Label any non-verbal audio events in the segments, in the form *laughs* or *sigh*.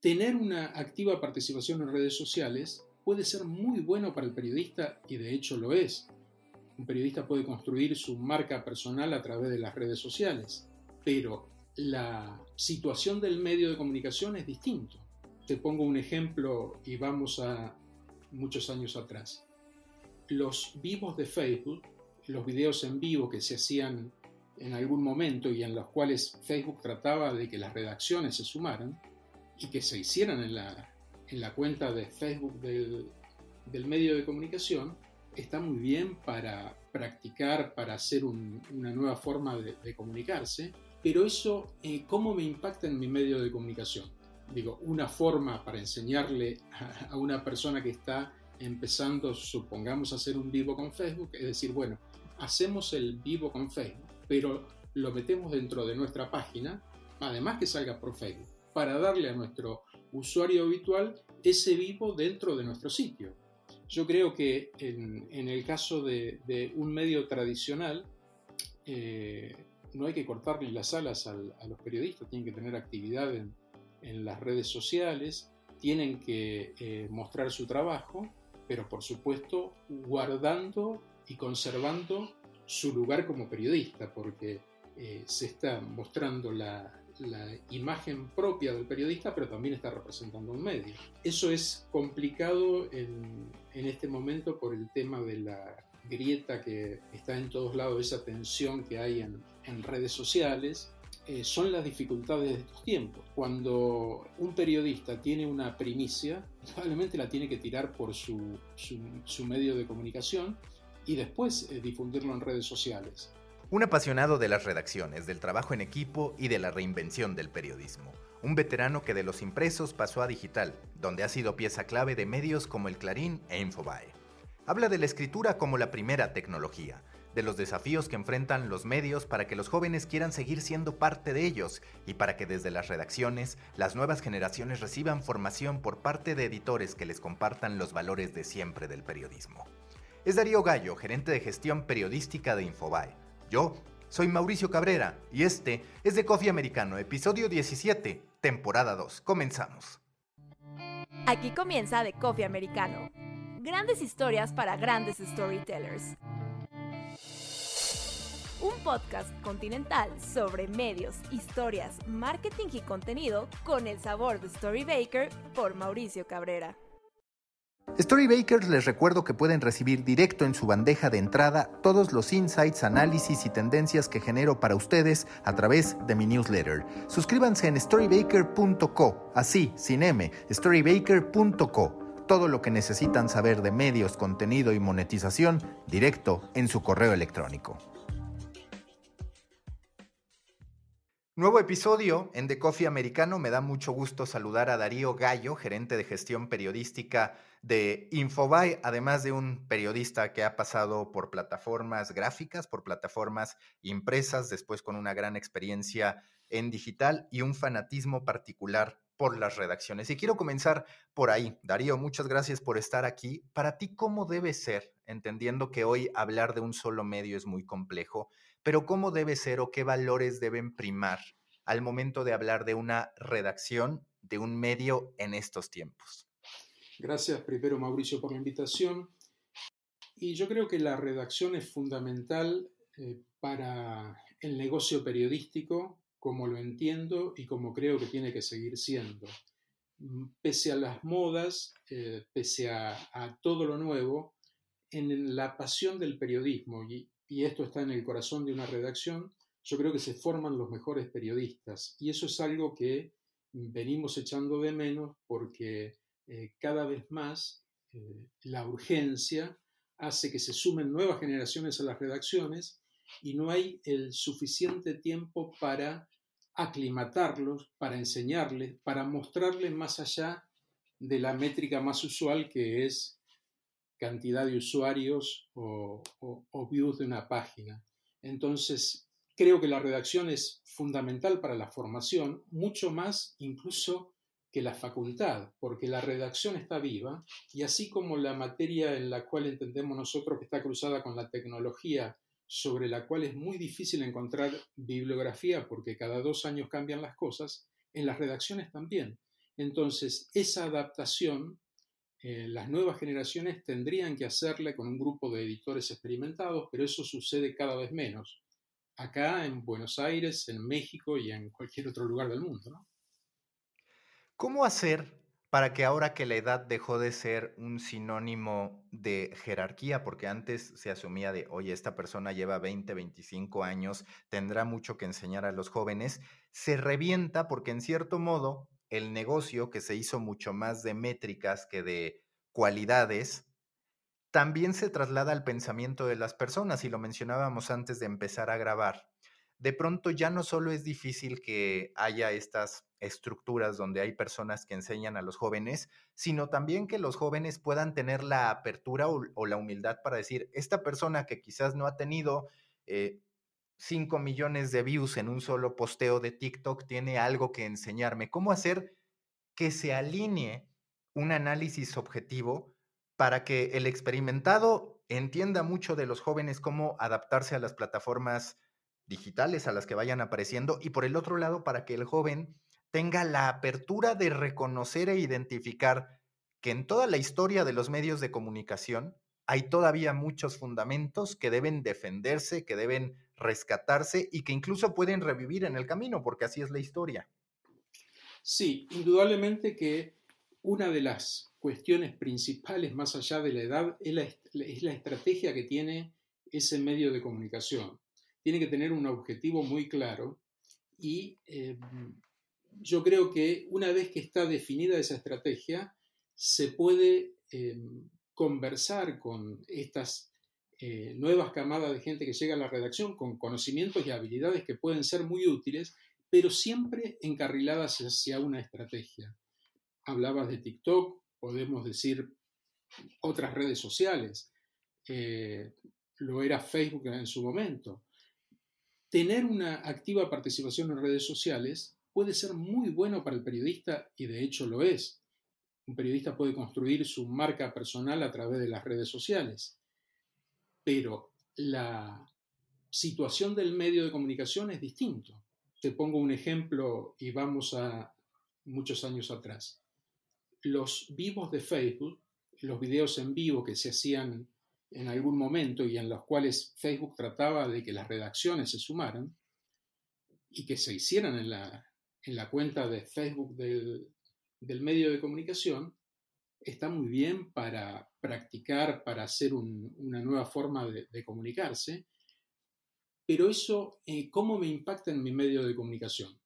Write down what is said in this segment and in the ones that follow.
tener una activa participación en redes sociales puede ser muy bueno para el periodista y de hecho lo es. Un periodista puede construir su marca personal a través de las redes sociales, pero la situación del medio de comunicación es distinto. Te pongo un ejemplo y vamos a muchos años atrás. Los vivos de Facebook, los videos en vivo que se hacían en algún momento y en los cuales Facebook trataba de que las redacciones se sumaran y que se hicieran en la, en la cuenta de Facebook del, del, medio de comunicación, está muy bien para practicar, para hacer una nueva forma de, comunicarse, pero eso, eh, ¿cómo me impacta en mi medio de comunicación? Digo, una forma para enseñarle a, a una persona que está empezando, supongamos, a hacer un vivo con Facebook, es decir, bueno, hacemos el vivo con Facebook pero lo metemos dentro de nuestra página, además que salga por Facebook, para darle a nuestro usuario habitual ese vivo dentro de nuestro sitio. Yo creo que en, el caso de, un medio tradicional, eh, no hay que cortarle las alas a los periodistas, tienen que tener actividad en, las redes sociales, tienen que eh, mostrar su trabajo, pero por supuesto guardando y conservando su lugar como periodista, porque eh, se está mostrando la, imagen propia del periodista, pero también está representando un medio. Eso es complicado en, este momento por el tema de la grieta que está en todos lados, esa tensión que hay en, redes sociales. Eh, son las dificultades de estos tiempos. Cuando un periodista tiene una primicia, probablemente la tiene que tirar por su, su medio de comunicación y después eh, difundirlo en redes sociales. Un apasionado de las redacciones, del trabajo en equipo y de la reinvención del periodismo. Un veterano que de los impresos pasó a digital, donde ha sido pieza clave de medios como el Clarín e Infobae. Habla de la escritura como la primera tecnología, de los desafíos que enfrentan los medios para que los jóvenes quieran seguir siendo parte de ellos y para que desde las redacciones las nuevas generaciones reciban formación por parte de editores que les compartan los valores de siempre del periodismo es Darío Gallo, gerente de gestión periodística de Infobae. Yo soy Mauricio Cabrera y este es de Coffee Americano, episodio 17, temporada 2. Comenzamos. Aquí comienza de Coffee Americano. Grandes historias para grandes storytellers. Un podcast continental sobre medios, historias, marketing y contenido con el sabor de Storybaker por Mauricio Cabrera. Storybakers les recuerdo que pueden recibir directo en su bandeja de entrada todos los insights, análisis y tendencias que genero para ustedes a través de mi newsletter. Suscríbanse en storybaker.co, así, sin M, storybaker.co. Todo lo que necesitan saber de medios, contenido y monetización directo en su correo electrónico. Nuevo episodio en The Coffee Americano. Me da mucho gusto saludar a Darío Gallo, gerente de gestión periodística de Infobae, además de un periodista que ha pasado por plataformas gráficas, por plataformas impresas, después con una gran experiencia en digital y un fanatismo particular por las redacciones. Y quiero comenzar por ahí. Darío, muchas gracias por estar aquí. Para ti, ¿cómo debe ser, entendiendo que hoy hablar de un solo medio es muy complejo? Pero ¿cómo debe ser o qué valores deben primar al momento de hablar de una redacción de un medio en estos tiempos? Gracias primero Mauricio por la invitación. Y yo creo que la redacción es fundamental eh, para el negocio periodístico como lo entiendo y como creo que tiene que seguir siendo. Mm, pese a las modas, eh, pese a, a, todo lo nuevo, en la pasión del periodismo y, y esto está en el corazón de una redacción, yo creo que se forman los mejores periodistas y eso es algo que venimos echando de menos porque eh, cada vez más eh, la urgencia hace que se sumen nuevas generaciones a las redacciones y no hay el suficiente tiempo para aclimatarlos, para enseñarles, para mostrarles más allá de la métrica más usual que es cantidad de usuarios o, views de una página. Entonces, creo que la redacción es fundamental para la formación, mucho más incluso que la facultad, porque la redacción está viva y así como la materia en la cual entendemos nosotros que está cruzada con la tecnología, sobre la cual es muy difícil encontrar bibliografía porque cada dos años cambian las cosas, en las redacciones también. Entonces, esa adaptación, eh, las nuevas generaciones tendrían que hacerla con un grupo de editores experimentados, pero eso sucede cada vez menos. Acá en Buenos Aires, en México y en cualquier otro lugar del mundo. ¿Cómo hacer para que ahora que la edad dejó de ser un sinónimo de jerarquía, porque antes se asumía de, oye, esta persona lleva 20, 25 años, tendrá mucho que enseñar a los jóvenes, se revienta porque en cierto modo el negocio, que se hizo mucho más de métricas que de cualidades, también se traslada al pensamiento de las personas, y lo mencionábamos antes de empezar a grabar. De pronto ya no solo es difícil que haya estas estructuras donde hay personas que enseñan a los jóvenes, sino también que los jóvenes puedan tener la apertura o, la humildad para decir, esta persona que quizás no ha tenido 5 eh, millones de views en un solo posteo de TikTok tiene algo que enseñarme. ¿Cómo hacer que se alinee un análisis objetivo para que el experimentado entienda mucho de los jóvenes cómo adaptarse a las plataformas digitales a las que vayan apareciendo y por el otro lado para que el joven tenga la apertura de reconocer e identificar que en toda la historia de los medios de comunicación hay todavía muchos fundamentos que deben defenderse, que deben rescatarse y que incluso pueden revivir en el camino, porque así es la historia. Sí, indudablemente que una de las cuestiones principales más allá de la edad es la, estrategia que tiene ese medio de comunicación. Tiene que tener un objetivo muy claro y em, yo creo que una vez que está definida esa estrategia, se puede em, conversar con estas eh, nuevas camadas de gente que llega a la redacción con conocimientos y habilidades que pueden ser muy útiles, pero siempre encarriladas hacia una estrategia. Hablabas de TikTok, podemos decir otras redes sociales, eh, lo era Facebook en su momento. Tener una activa participación en redes sociales puede ser muy bueno para el periodista y de hecho lo es. Un periodista puede construir su marca personal a través de las redes sociales, pero la situación del medio de comunicación es distinto. Te pongo un ejemplo y vamos a muchos años atrás. Los vivos de Facebook, los videos en vivo que se hacían en algún momento y en los cuales Facebook trataba de que las redacciones se sumaran y que se hicieran en la, en la cuenta de Facebook del, medio de comunicación está muy bien para practicar, para hacer una nueva forma de, comunicarse, pero eso, eh, ¿cómo me impacta en mi medio de comunicación?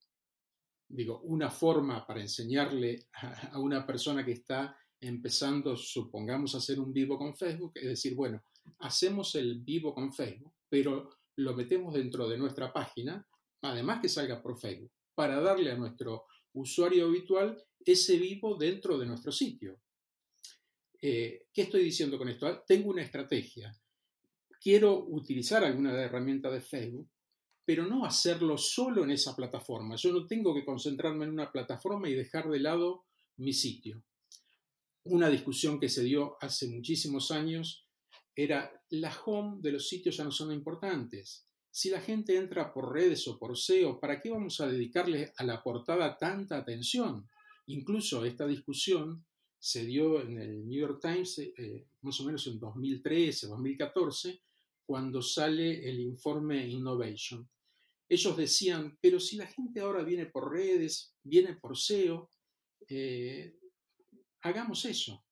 Digo, una forma para enseñarle a una persona que está empezando, supongamos, a hacer un vivo con Facebook, es decir, bueno, hacemos el vivo con Facebook, pero lo metemos dentro de nuestra página, además que salga por Facebook para darle a nuestro usuario habitual ese vivo dentro de nuestro sitio. Eh, ¿Qué estoy diciendo con esto? Ah, tengo una estrategia. Quiero utilizar alguna herramienta de Facebook, pero no hacerlo solo en esa plataforma. Yo no tengo que concentrarme en una plataforma y dejar de lado mi sitio. Una discusión que se dio hace muchísimos años era la home de los sitios ya no son importantes. Si la gente entra por redes o por SEO, ¿para qué vamos a dedicarle a la portada tanta atención? Incluso esta discusión se dio en el New York Times eh, más o menos en 2013, 2014, cuando sale el informe Innovation. Ellos decían, pero si la gente ahora viene por redes, viene por SEO, eh, hagamos eso.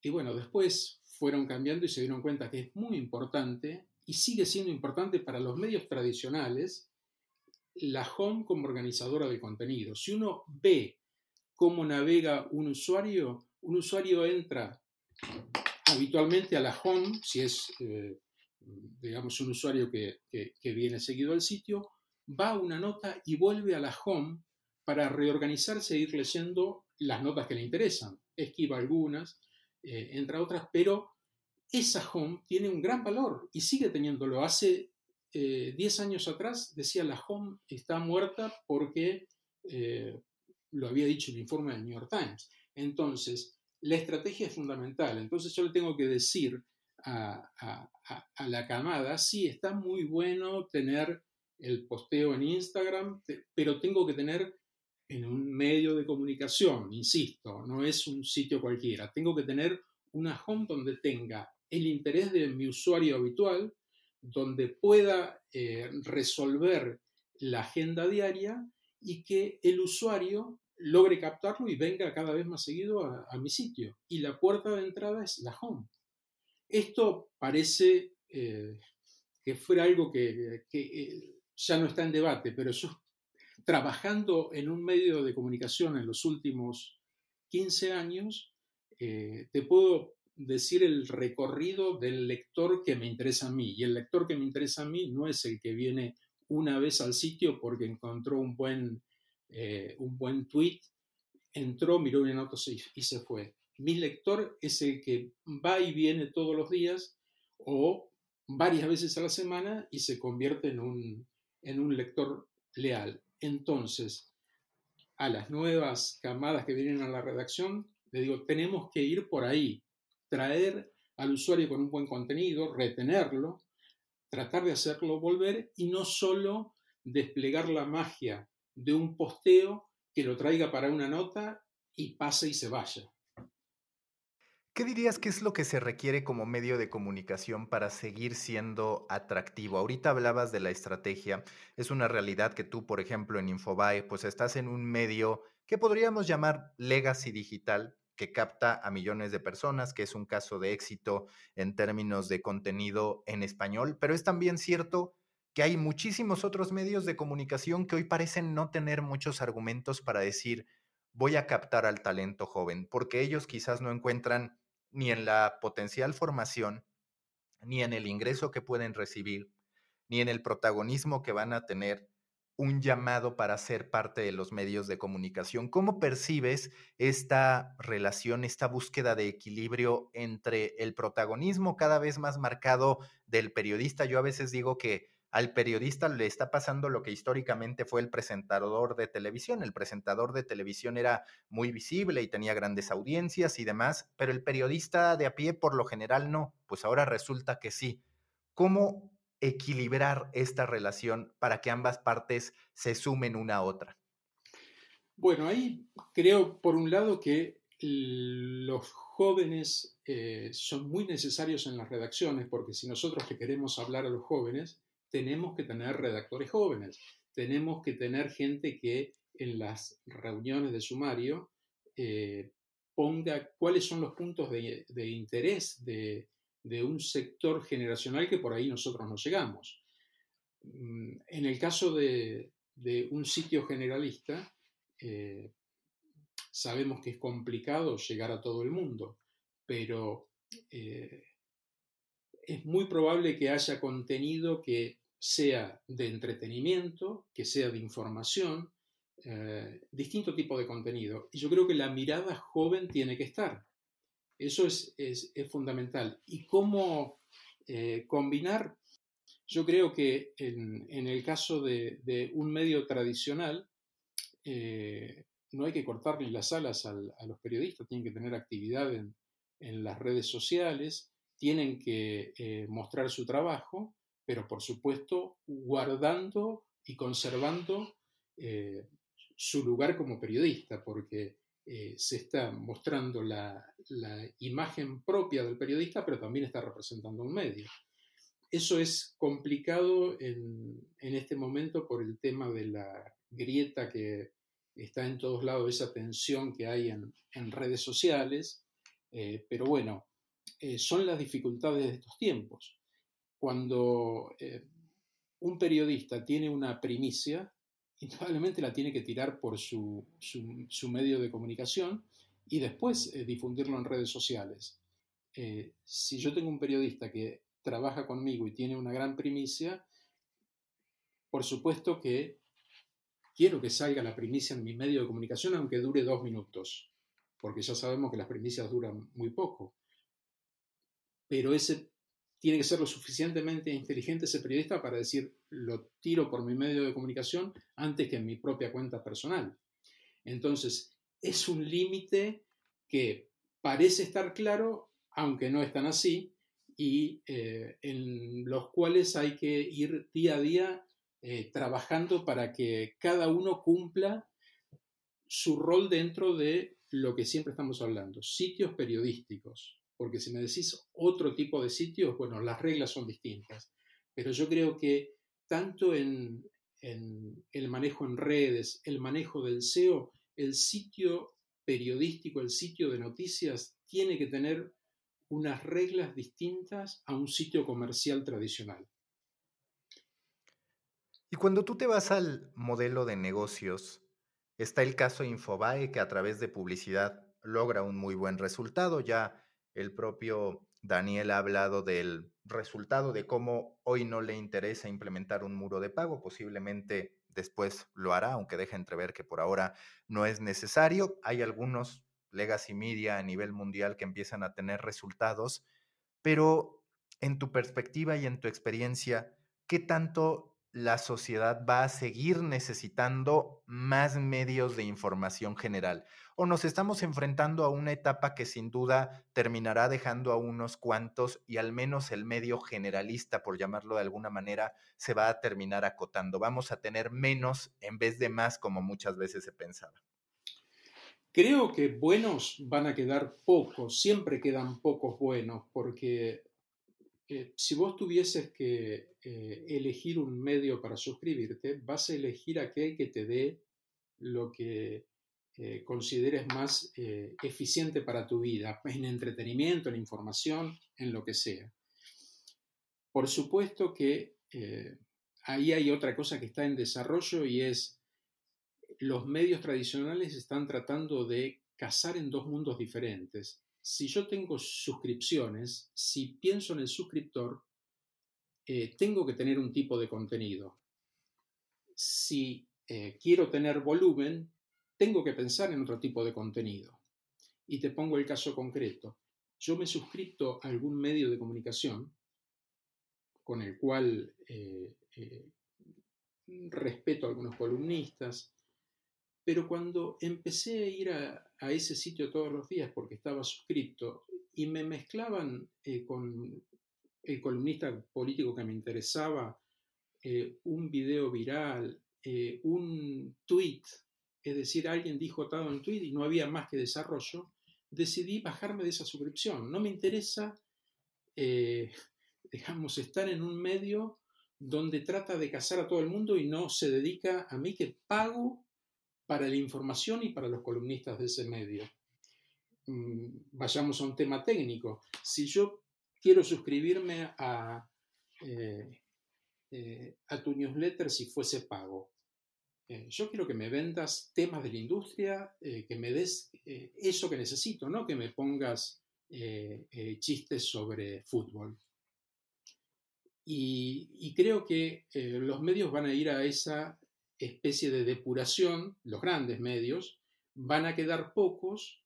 Y bueno, después fueron cambiando y se dieron cuenta que es muy importante y sigue siendo importante para los medios tradicionales la home como organizadora de contenido. Si uno ve cómo navega un usuario, un usuario entra habitualmente a la home, si es, eh, digamos, un usuario que, que, viene seguido al sitio, va a una nota y vuelve a la home para reorganizarse e ir leyendo las notas que le interesan. Esquiva algunas, eh, entre otras, pero esa home tiene un gran valor y sigue teniéndolo. Hace 10 eh, años atrás decía la home está muerta porque eh, lo había dicho el informe del New York Times. Entonces, la estrategia es fundamental. Entonces yo le tengo que decir a, a la camada, sí, está muy bueno tener el posteo en Instagram, pero tengo que tener en un medio de comunicación, insisto, no es un sitio cualquiera. Tengo que tener una home donde tenga el interés de mi usuario habitual, donde pueda eh, resolver la agenda diaria y que el usuario logre captarlo y venga cada vez más seguido a, mi sitio. Y la puerta de entrada es la home. Esto parece eh, que fuera algo que, eh, ya no está en debate, pero yo trabajando en un medio de comunicación en los últimos 15 años, eh, te puedo decir el recorrido del lector que me interesa a mí. Y el lector que me interesa a mí no es el que viene una vez al sitio porque encontró un buen, eh, un buen tweet, entró, miró una nota y se fue. Mi lector es el que va y viene todos los días o varias veces a la semana y se convierte en un, en un lector leal. Entonces, a las nuevas camadas que vienen a la redacción, le digo, tenemos que ir por ahí, traer al usuario con un buen contenido, retenerlo, tratar de hacerlo volver y no solo desplegar la magia de un posteo que lo traiga para una nota y pase y se vaya. ¿Qué dirías que es lo que se requiere como medio de comunicación para seguir siendo atractivo? Ahorita hablabas de la estrategia. Es una realidad que tú, por ejemplo, en Infobae, pues estás en un medio que podríamos llamar legacy digital, que capta a millones de personas, que es un caso de éxito en términos de contenido en español, pero es también cierto que hay muchísimos otros medios de comunicación que hoy parecen no tener muchos argumentos para decir voy a captar al talento joven, porque ellos quizás no encuentran ni en la potencial formación, ni en el ingreso que pueden recibir, ni en el protagonismo que van a tener un llamado para ser parte de los medios de comunicación. ¿Cómo percibes esta relación, esta búsqueda de equilibrio entre el protagonismo cada vez más marcado del periodista? Yo a veces digo que al periodista le está pasando lo que históricamente fue el presentador de televisión. El presentador de televisión era muy visible y tenía grandes audiencias y demás, pero el periodista de a pie por lo general no. Pues ahora resulta que sí. ¿Cómo equilibrar esta relación para que ambas partes se sumen una a otra? Bueno, ahí creo, por un lado, que los jóvenes eh, son muy necesarios en las redacciones, porque si nosotros le queremos hablar a los jóvenes, tenemos que tener redactores jóvenes, tenemos que tener gente que en las reuniones de sumario eh, ponga cuáles son los puntos de, interés de, un sector generacional que por ahí nosotros no llegamos. Mm, en el caso de, un sitio generalista, eh, sabemos que es complicado llegar a todo el mundo, pero eh, es muy probable que haya contenido que sea de entretenimiento, que sea de información, eh, distinto tipo de contenido. Y yo creo que la mirada joven tiene que estar. Eso es, fundamental. ¿Y cómo eh, combinar? Yo creo que en, el caso de, un medio tradicional, eh, no hay que cortarle las alas a los periodistas, tienen que tener actividad en, en las redes sociales, tienen que mostrar su trabajo, pero por supuesto guardando y conservando eh, su lugar como periodista, porque eh, se está mostrando la, imagen propia del periodista, pero también está representando un medio. Eso es complicado en, este momento por el tema de la grieta que está en todos lados, esa tensión que hay en, redes sociales, eh, pero bueno, son las dificultades de estos tiempos cuando eh, un periodista tiene una primicia, indudablemente la tiene que tirar por su, medio de comunicación y después eh, difundirlo en redes sociales. Eh, si yo tengo un periodista que trabaja conmigo y tiene una gran primicia, por supuesto que quiero que salga la primicia en mi medio de comunicación aunque dure dos minutos, porque ya sabemos que las primicias duran muy poco. Pero ese tiene que ser lo suficientemente inteligente ese periodista para decir, lo tiro por mi medio de comunicación antes que en mi propia cuenta personal. Entonces, es un límite que parece estar claro, aunque no es tan así, y eh, en los cuales hay que ir día a día eh, trabajando para que cada uno cumpla su rol dentro de lo que siempre estamos hablando, sitios periodísticos. Porque si me decís otro tipo de sitios, bueno, las reglas son distintas. Pero yo creo que tanto en, en el manejo en redes, el manejo del SEO, el sitio periodístico, el sitio de noticias, tiene que tener unas reglas distintas a un sitio comercial tradicional. Y cuando tú te vas al modelo de negocios, está el caso Infobae que a través de publicidad logra un muy buen resultado. Ya el propio Daniel ha hablado del resultado de cómo hoy no le interesa implementar un muro de pago, posiblemente después lo hará, aunque deja entrever que por ahora no es necesario. Hay algunos legacy media a nivel mundial que empiezan a tener resultados, pero en tu perspectiva y en tu experiencia, ¿qué tanto la sociedad va a seguir necesitando más medios de información general? ¿O nos estamos enfrentando a una etapa que sin duda terminará dejando a unos cuantos y al menos el medio generalista, por llamarlo de alguna manera, se va a terminar acotando? Vamos a tener menos en vez de más como muchas veces se pensaba. Creo que buenos van a quedar pocos, siempre quedan pocos buenos, porque eh, si vos tuvieses que eh, elegir un medio para suscribirte, vas a elegir aquel que te dé lo que eh, consideres más eficiente para tu vida, en entretenimiento, en información, en lo que sea. Por supuesto que ahí hay otra cosa que está en desarrollo y es los medios tradicionales están tratando de cazar en dos mundos diferentes. Si yo tengo suscripciones, si pienso en el suscriptor, eh, tengo que tener un tipo de contenido. Si eh, quiero tener volumen, tengo que pensar en otro tipo de contenido. Y te pongo el caso concreto. Yo me suscrito a algún medio de comunicación con el cual eh, respeto a algunos columnistas, pero cuando empecé a ir a, ese sitio todos los días porque estaba suscrito y me mezclaban eh, con el columnista político que me interesaba, eh, un video viral, eh, un tweet, es decir, alguien dijo todo un tweet y no había más que desarrollo, decidí bajarme de esa suscripción. No me interesa, *laughs* digamos, estar en un medio donde trata de cazar a todo el mundo y no se dedica a mí que pago para la información y para los columnistas de ese medio. Mm, vayamos a un tema técnico. Si yo quiero suscribirme a, eh, eh, a tu newsletter si fuese pago, eh, yo quiero que me vendas temas de la industria, que me des eso que necesito, no que me pongas chistes sobre fútbol. y creo que los medios van a ir a esa especie de depuración, los grandes medios, van a quedar pocos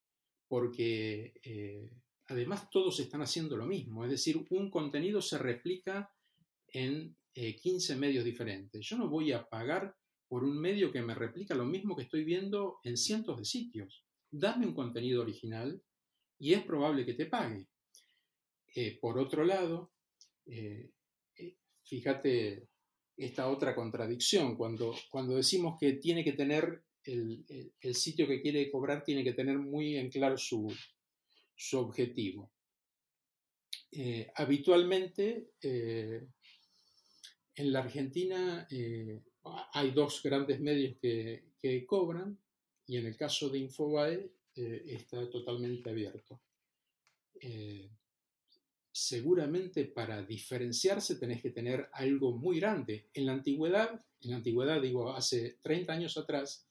porque eh, además todos están haciendo lo mismo, es decir, un contenido se replica en 15 eh, medios diferentes. Yo no voy a pagar por un medio que me replica lo mismo que estoy viendo en cientos de sitios. Dame un contenido original y es probable que te pague. Eh, por otro lado, fíjate esta otra contradicción, cuando, cuando decimos que tiene que tener el, sitio que quiere cobrar, tiene que tener muy en claro su, objetivo. Eh, habitualmente, eh, en la Argentina eh, hay dos grandes medios que, que, cobran y en el caso de Infobae está totalmente abierto seguramente para diferenciarse tenés que tener algo muy grande. En la antigüedad, en la antigüedad digo, hace 30 años atrás,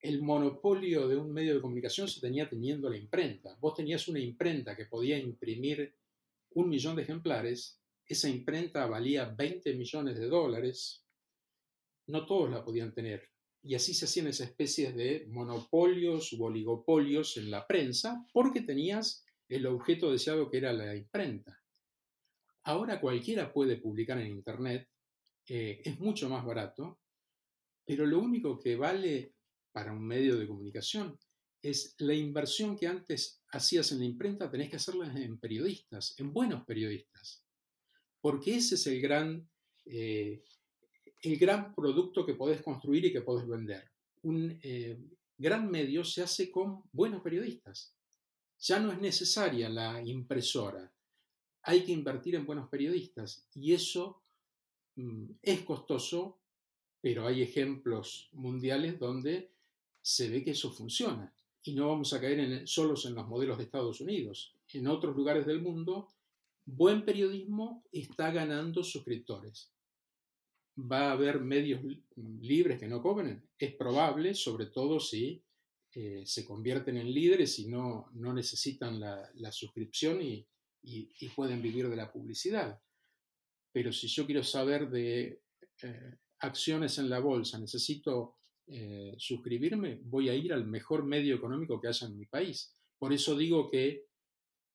el monopolio de un medio de comunicación se tenía teniendo la imprenta. Vos tenías una imprenta que podía imprimir un millón de ejemplares, esa imprenta valía 20 millones de dólares, no todos la podían tener. Y así se hacían esas especies de monopolios u oligopolios en la prensa, porque tenías el objeto deseado que era la imprenta. Ahora cualquiera puede publicar en Internet, eh, es mucho más barato, pero lo único que vale para un medio de comunicación es la inversión que antes hacías en la imprenta, tenés que hacerla en periodistas, en buenos periodistas, porque ese es el gran, eh, el gran producto que podés construir y que podés vender. Un, eh, gran medio se hace con buenos periodistas. Ya no es necesaria la impresora. Hay que invertir en buenos periodistas y eso mm, es costoso, pero hay ejemplos mundiales donde se ve que eso funciona. Y no vamos a caer en, solos en los modelos de Estados Unidos. En otros lugares del mundo, buen periodismo está ganando suscriptores. ¿Va a haber medios libres que no cobren? Es probable, sobre todo si eh, se convierten en líderes y no, no necesitan la, suscripción y, pueden vivir de la publicidad. Pero si yo quiero saber de eh, acciones en la bolsa, necesito eh, suscribirme, voy a ir al mejor medio económico que haya en mi país. Por eso digo que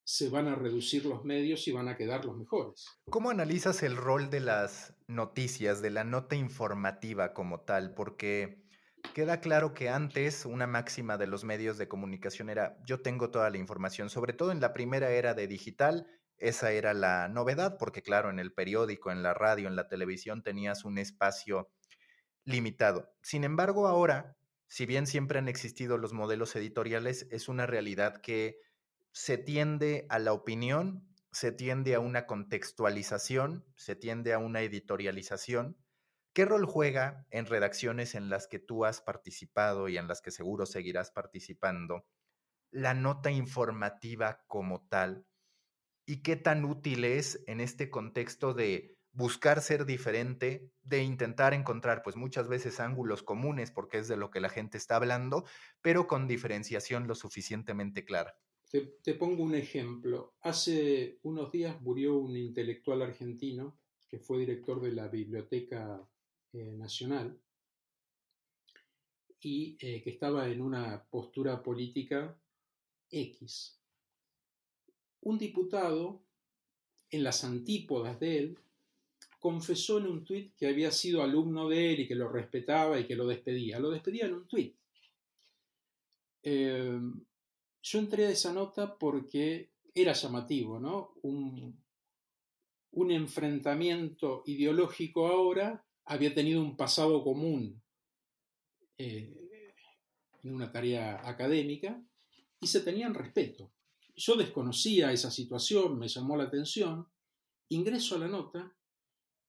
se van a reducir los medios y van a quedar los mejores. ¿Cómo analizas el rol de las noticias, de la nota informativa como tal? Porque queda claro que antes una máxima de los medios de comunicación era yo tengo toda la información, sobre todo en la primera era de digital, esa era la novedad, porque claro, en el periódico, en la radio, en la televisión tenías un espacio limitado. Sin embargo, ahora, si bien siempre han existido los modelos editoriales, es una realidad que se tiende a la opinión, se tiende a una contextualización, se tiende a una editorialización. ¿Qué rol juega en redacciones en las que tú has participado y en las que seguro seguirás participando la nota informativa como tal? ¿Y qué tan útil es en este contexto de buscar ser diferente, de intentar encontrar pues muchas veces ángulos comunes porque es de lo que la gente está hablando, pero con diferenciación lo suficientemente clara. Te, pongo un ejemplo. Hace unos días murió un intelectual argentino que fue director de la Biblioteca eh, Nacional y eh, que estaba en una postura política X. Un diputado, en las antípodas de él, confesó en un tuit que había sido alumno de él y que lo respetaba y que lo despedía. Lo despedía en un tuit. Eh, yo entré a esa nota porque era llamativo, ¿no? Un, enfrentamiento ideológico ahora había tenido un pasado común eh, en una tarea académica y se tenían respeto. Yo desconocía esa situación, me llamó la atención, ingreso a la nota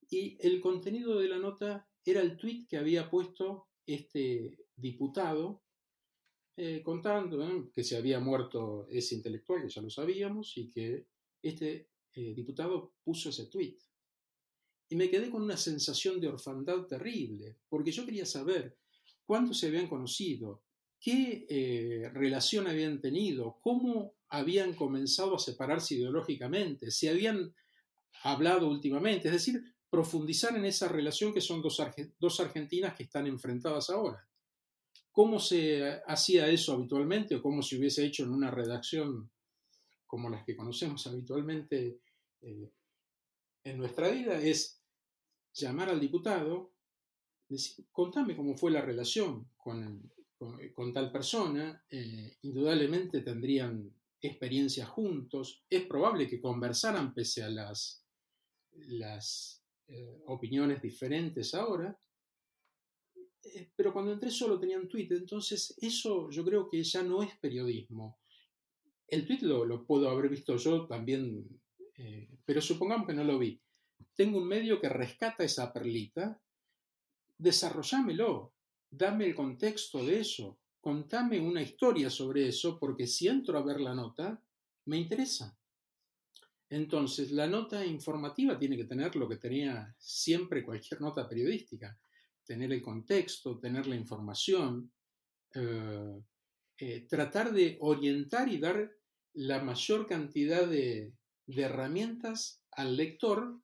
y el contenido de la nota era el tuit que había puesto este diputado eh, contando que se había muerto ese intelectual, que ya lo sabíamos, y que este eh, diputado puso ese tuit. Y me quedé con una sensación de orfandad terrible, porque yo quería saber cuánto se habían conocido, qué eh, relación habían tenido, cómo habían comenzado a separarse ideológicamente, si habían hablado últimamente, es decir, profundizar en esa relación que son dos, dos Argentinas que están enfrentadas ahora. ¿Cómo se hacía eso habitualmente o cómo se hubiese hecho en una redacción como las que conocemos habitualmente eh, en nuestra vida? Es llamar al diputado, decir, contame cómo fue la relación con, tal persona, eh, indudablemente tendrían experiencias juntos, es probable que conversaran pese a las, eh, opiniones diferentes ahora, eh, pero cuando entré solo tenían tweet, entonces eso yo creo que ya no es periodismo. El tweet lo, puedo haber visto yo también, eh, pero supongamos que no lo vi. Tengo un medio que rescata esa perlita, desarrollámelo, dame el contexto de eso, contame una historia sobre eso, porque si entro a ver la nota, me interesa. Entonces, la nota informativa tiene que tener lo que tenía siempre cualquier nota periodística, tener el contexto, tener la información, eh, eh, tratar de orientar y dar la mayor cantidad de, herramientas al lector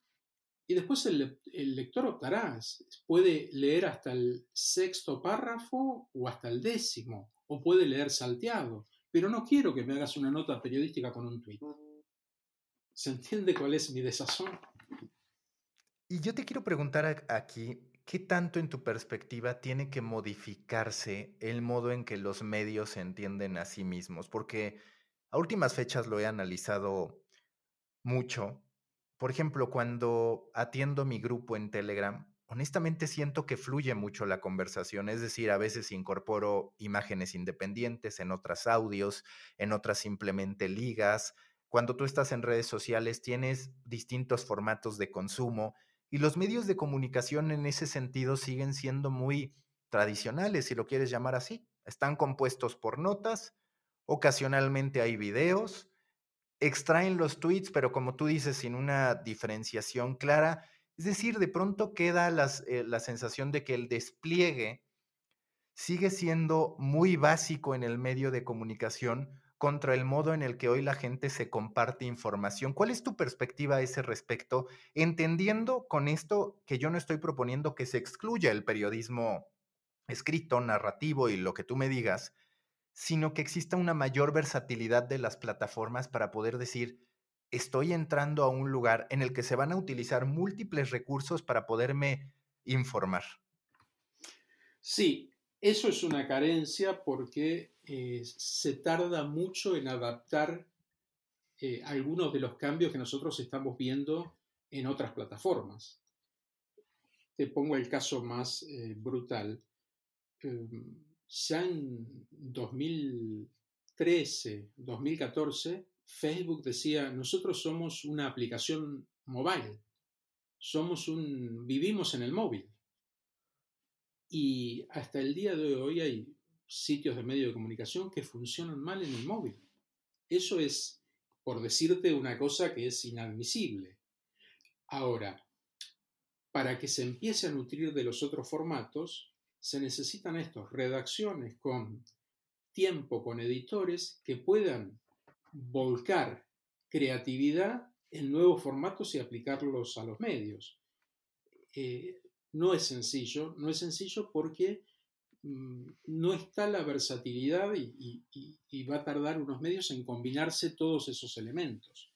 y después el, lector optará, puede leer hasta el sexto párrafo o hasta el décimo, o puede leer salteado, pero no quiero que me hagas una nota periodística con un tweet. ¿Se entiende cuál es mi desazón? Y yo te quiero preguntar aquí, ¿Qué tanto en tu perspectiva tiene que modificarse el modo en que los medios se entienden a sí mismos? Porque a últimas fechas lo he analizado mucho. Por ejemplo, cuando atiendo mi grupo en Telegram, honestamente siento que fluye mucho la conversación, es decir, a veces incorporo imágenes independientes, en otras audios, en otras simplemente ligas. Cuando tú estás en redes sociales tienes distintos formatos de consumo y los medios de comunicación en ese sentido siguen siendo muy tradicionales, si lo quieres llamar así. Están compuestos por notas, ocasionalmente hay videos, extraen los tweets, pero como tú dices, sin una diferenciación clara es decir, de pronto queda eh, la sensación de que el despliegue sigue siendo muy básico en el medio de comunicación contra el modo en el que hoy la gente se comparte información. ¿Cuál es tu perspectiva a ese respecto? Entendiendo con esto que yo no estoy proponiendo que se excluya el periodismo escrito, narrativo y lo que tú me digas, sino que exista una mayor versatilidad de las plataformas para poder decir, estoy entrando a un lugar en el que se van a utilizar múltiples recursos para poderme informar. Sí, eso es una carencia porque eh, se tarda mucho en adaptar eh, algunos de los cambios que nosotros estamos viendo en otras plataformas. Te pongo el caso más eh, brutal. Em, ya en 2013, 2014, Facebook decía, nosotros somos una aplicación mobile, somos un, vivimos en el móvil. Y hasta el día de hoy hay sitios de medio de comunicación que funcionan mal en el móvil. Eso es, por decirte una cosa que es inadmisible. Ahora, para que se empiece a nutrir de los otros formatos, se necesitan estos, redacciones con tiempo, con editores que puedan volcar creatividad en nuevos formatos y aplicarlos a los medios. Eh, no es sencillo, no es sencillo porque mm, no está la versatilidad y, va a tardar unos medios en combinarse todos esos elementos.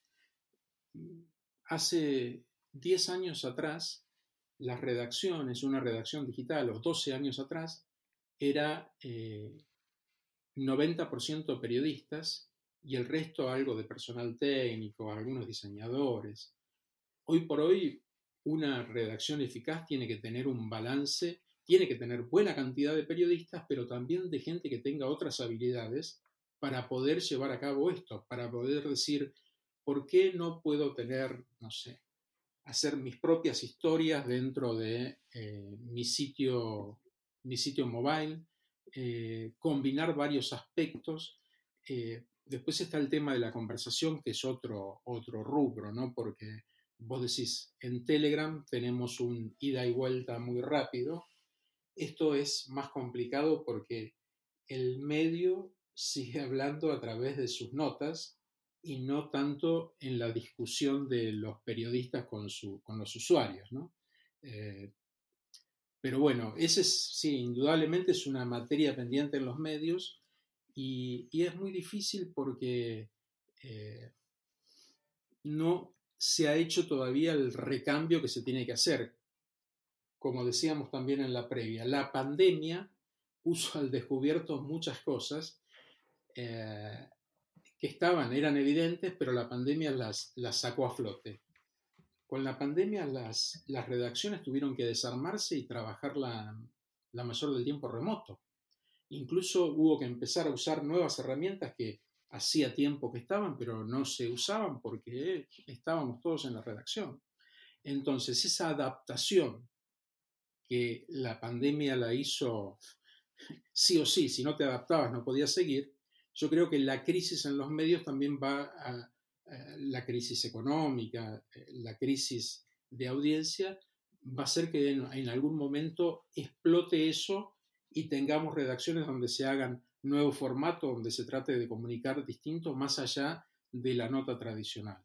Hace 10 años atrás, las redacciones, una redacción digital, los 12 años atrás, era 90% eh, periodistas y el resto algo de personal técnico, algunos diseñadores. Hoy por hoy, una redacción eficaz tiene que tener un balance, tiene que tener buena cantidad de periodistas, pero también de gente que tenga otras habilidades para poder llevar a cabo esto, para poder decir, ¿por qué no puedo tener, no sé, hacer mis propias historias dentro de eh, mi, sitio, mi sitio mobile, eh, combinar varios aspectos? Eh, Después está el tema de la conversación, que es otro, otro rubro, ¿no? Porque vos decís, en Telegram tenemos un ida y vuelta muy rápido. Esto es más complicado porque el medio sigue hablando a través de sus notas y no tanto en la discusión de los periodistas con, su, con los usuarios, ¿no? Eh, pero bueno, ese sí, indudablemente es una materia pendiente en los medios y, es muy difícil porque eh, no se ha hecho todavía el recambio que se tiene que hacer. Como decíamos también en la previa, la pandemia puso al descubierto muchas cosas eh, que estaban, eran evidentes, pero la pandemia las, las sacó a flote. Con la pandemia las, las redacciones tuvieron que desarmarse y trabajar la, la mayor del tiempo remoto. Incluso hubo que empezar a usar nuevas herramientas que hacía tiempo que estaban, pero no se usaban porque estábamos todos en la redacción. Entonces, esa adaptación que la pandemia la hizo sí o sí, si no te adaptabas no podías seguir, yo creo que la crisis en los medios también va a, la crisis económica, la crisis de audiencia, va a ser que en algún momento explote eso y tengamos redacciones donde se hagan nuevos formatos, donde se trate de comunicar distinto más allá de la nota tradicional.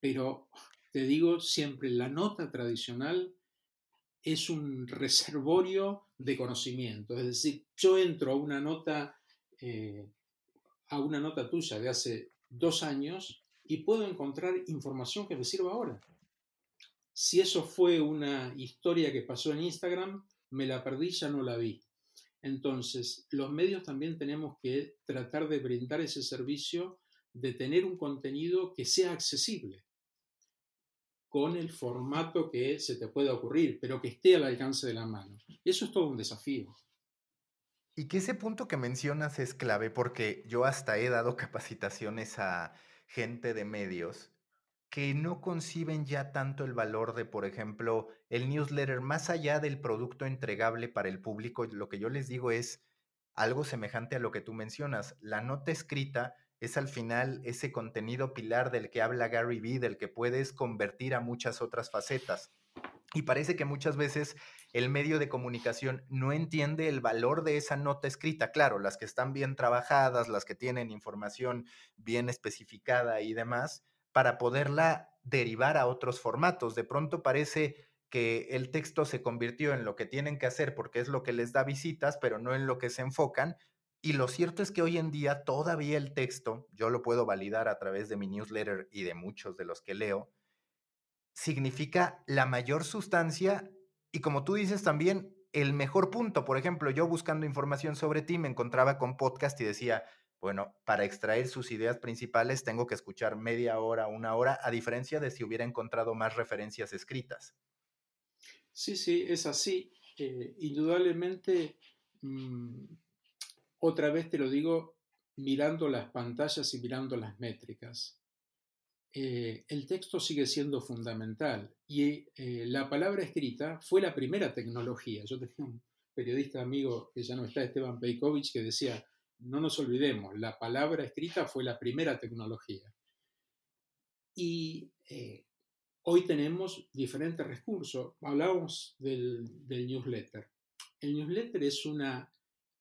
Pero te digo siempre, la nota tradicional es un reservorio de conocimiento. Es decir, yo entro a una nota, eh, a una nota tuya de hace dos años y puedo encontrar información que me sirva ahora. Si eso fue una historia que pasó en Instagram, me la perdí, ya no la vi. Entonces, los medios también tenemos que tratar de brindar ese servicio de tener un contenido que sea accesible. con el formato que se te pueda ocurrir, pero que esté al alcance de la mano. Eso es todo un desafío. Y que ese punto que mencionas es clave porque yo hasta he dado capacitaciones a gente de medios que no conciben ya tanto el valor de, por ejemplo, el newsletter, más allá del producto entregable para el público, lo que yo les digo es algo semejante a lo que tú mencionas. La nota escrita es al final ese contenido pilar del que habla Gary Vee, del que puedes convertir a muchas otras facetas. Y parece que muchas veces el medio de comunicación no entiende el valor de esa nota escrita. Claro, las que están bien trabajadas, las que tienen información bien especificada y demás, para poderla derivar a otros formatos. De pronto parece que el texto se convirtió en lo que tienen que hacer porque es lo que les da visitas, pero no en lo que se enfocan, y lo cierto es que hoy en día todavía el texto, yo lo puedo validar a través de mi newsletter y de muchos de los que leo, significa la mayor sustancia y como tú dices también, el mejor punto. Por ejemplo, yo buscando información sobre ti me encontraba con podcast y decía, bueno, para extraer sus ideas principales tengo que escuchar media hora, una hora, a diferencia de si hubiera encontrado más referencias escritas. Sí, sí, es así. Eh, indudablemente mm, otra vez te lo digo mirando las pantallas y mirando las métricas. Eh, el texto sigue siendo fundamental y eh, la palabra escrita fue la primera tecnología. Yo tenía un periodista amigo que ya no está, Esteban Peikovic, que decía, no nos olvidemos, la palabra escrita fue la primera tecnología. Y eh, hoy tenemos diferentes recursos. Hablábamos del newsletter. El newsletter es una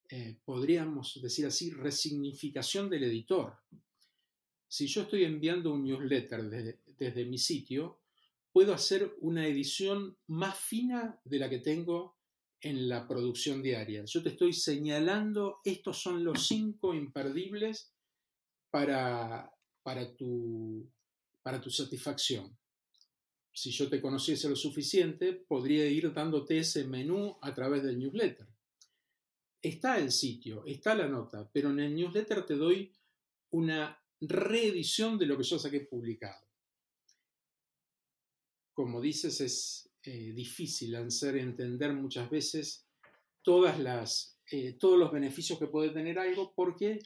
eh, podríamos decir así, resignificación del editor. Si yo estoy enviando un newsletter desde mi sitio, puedo hacer una edición más fina de la que tengo en la producción diaria. Yo te estoy señalando, estos son los cinco imperdibles para, para, tu, para tu satisfacción. Si yo te conociese lo suficiente, podría ir dándote ese menú a través del newsletter está el sitio, está la nota, pero en el newsletter te doy una reedición de lo que yo saqué publicado. Como dices, es eh, difícil hacer entender muchas veces eh, todos los beneficios que puede tener algo porque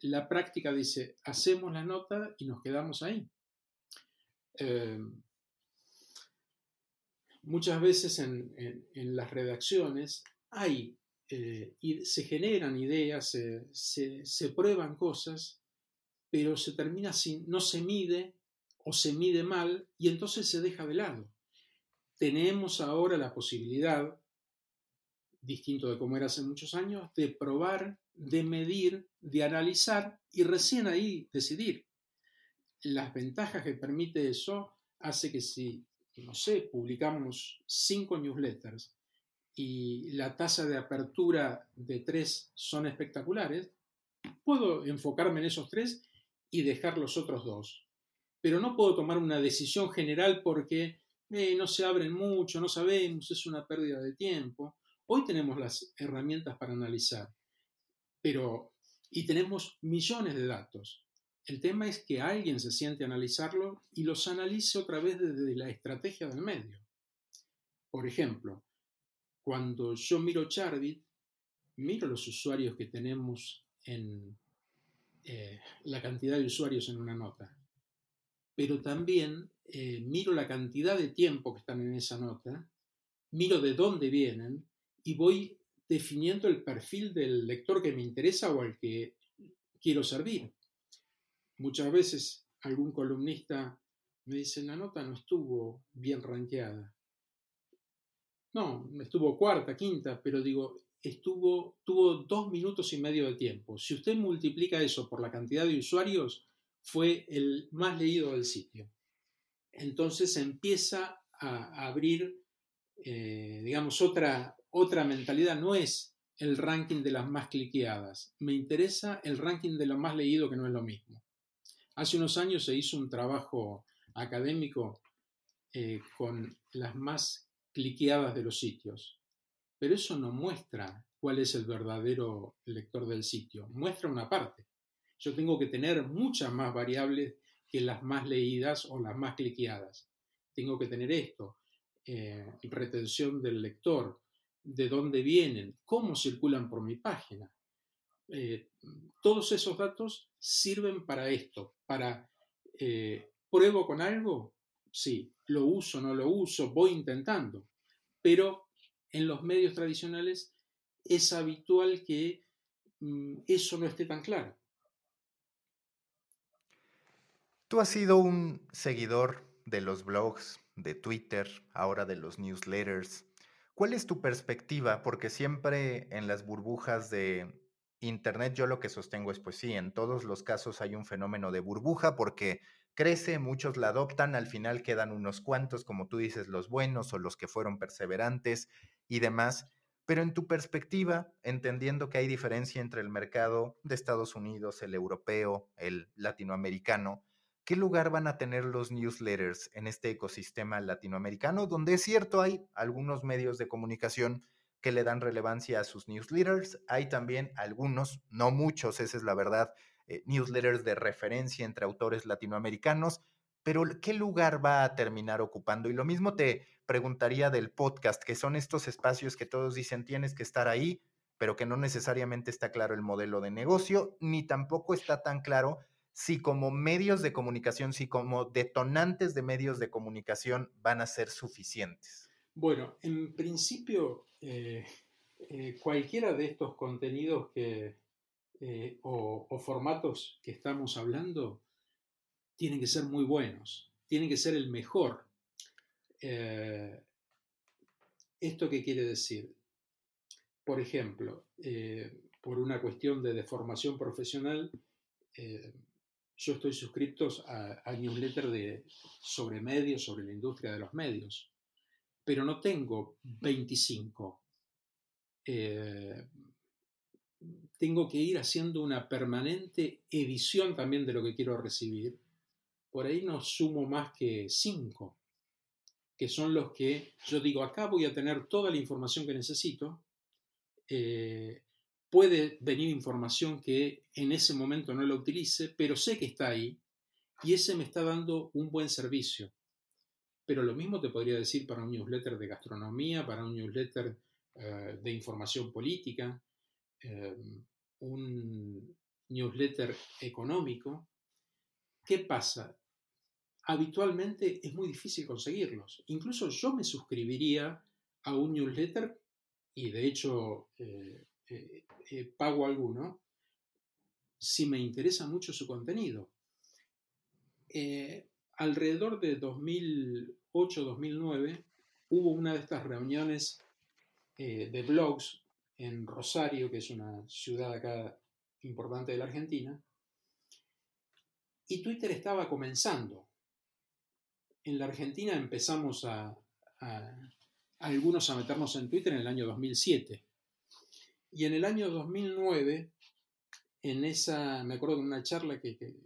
la práctica dice, hacemos la nota y nos quedamos ahí. Eh, muchas veces en, las redacciones hay eh, y se generan ideas, se, prueban cosas, pero se termina sin, no se mide o se mide mal y entonces se deja de lado. Tenemos ahora la posibilidad, distinto de como era hace muchos años, de probar, de medir, de analizar y recién ahí decidir. Las ventajas que permite eso hace que si, no sé, publicamos cinco newsletters y la tasa de apertura de tres son espectaculares, puedo enfocarme en esos tres y dejar los otros dos. Pero no puedo tomar una decisión general porque eh, no se abren mucho, no sabemos, es una pérdida de tiempo. Hoy tenemos las herramientas para analizar, pero y tenemos millones de datos. El tema es que alguien se siente a analizarlo y los analice otra vez desde la estrategia del medio. Por ejemplo, cuando yo miro Charbit, miro los usuarios que tenemos en eh, la cantidad de usuarios en una nota, pero también eh, miro la cantidad de tiempo que están en esa nota, miro de dónde vienen y voy definiendo el perfil del lector que me interesa o al que quiero servir. Muchas veces algún columnista me dice, la nota no estuvo bien rankeada. No, estuvo cuarta, quinta, pero digo, estuvo, tuvo dos minutos y medio de tiempo. Si usted multiplica eso por la cantidad de usuarios, fue el más leído del sitio. Entonces empieza a abrir, eh, digamos, otra, otra mentalidad. No es el ranking de las más cliqueadas. Me interesa el ranking de lo más leído, que no es lo mismo. Hace unos años se hizo un trabajo académico eh, con las más cliqueadas de los sitios. Pero eso no muestra cuál es el verdadero lector del sitio, muestra una parte. Yo tengo que tener muchas más variables que las más leídas o las más cliqueadas. tengo que tener esto, eh, retención del lector, de dónde vienen, cómo circulan por mi página. Eh, todos esos datos sirven para esto, para eh, pruebo con algo, sí, lo uso, no lo uso, voy intentando, pero en los medios tradicionales es habitual que mm, eso no esté tan claro. Tú has sido un seguidor de los blogs, de Twitter, ahora de los newsletters. ¿Cuál es tu perspectiva? Porque siempre en las burbujas de Internet yo lo que sostengo es, pues sí, en todos los casos hay un fenómeno de burbuja porque crece, muchos la adoptan, al final quedan unos cuantos, como tú dices, los buenos o los que fueron perseverantes y demás. Pero en tu perspectiva, entendiendo que hay diferencia entre el mercado de Estados Unidos, el europeo, el latinoamericano, ¿qué lugar van a tener los newsletters en este ecosistema latinoamericano? Donde es cierto, hay algunos medios de comunicación que le dan relevancia a sus newsletters. Hay también algunos, no muchos, esa es la verdad, eh, newsletters de referencia entre autores latinoamericanos, pero ¿qué lugar va a terminar ocupando? Y lo mismo te preguntaría del podcast, que son estos espacios que todos dicen tienes que estar ahí, pero que no necesariamente está claro el modelo de negocio, ni tampoco está tan claro si como medios de comunicación, si como detonantes de medios de comunicación van a ser suficientes? Bueno, en principio, eh, eh, cualquiera de estos contenidos que, eh, o, formatos que estamos hablando tienen que ser muy buenos, tienen que ser el mejor. ¿Esto qué quiere decir? Por ejemplo, por una cuestión de deformación profesional, yo estoy suscrito a, a newsletter de, sobre medios, sobre la industria de los medios, pero no tengo 25. Eh, tengo que ir haciendo una permanente edición también de lo que quiero recibir. Por ahí no sumo más que 5, que son los que yo digo, acá voy a tener toda la información que necesito. Eh, puede venir información que en ese momento no la utilice, pero sé que está ahí y ese me está dando un buen servicio. Pero lo mismo te podría decir para un newsletter de gastronomía, para un newsletter eh, de información política, eh, un newsletter económico. ¿Qué pasa? Habitualmente es muy difícil conseguirlos. Incluso yo me suscribiría a un newsletter y de hecho eh, eh, pago alguno si me interesa mucho su contenido. Eh, alrededor de 2008-2009 hubo una de estas reuniones eh, de blogs en Rosario, que es una ciudad acá importante de la Argentina, y Twitter estaba comenzando. En la Argentina empezamos a, algunos a meternos en Twitter en el año 2007. Y en el año 2009, en esa, me acuerdo de una charla que,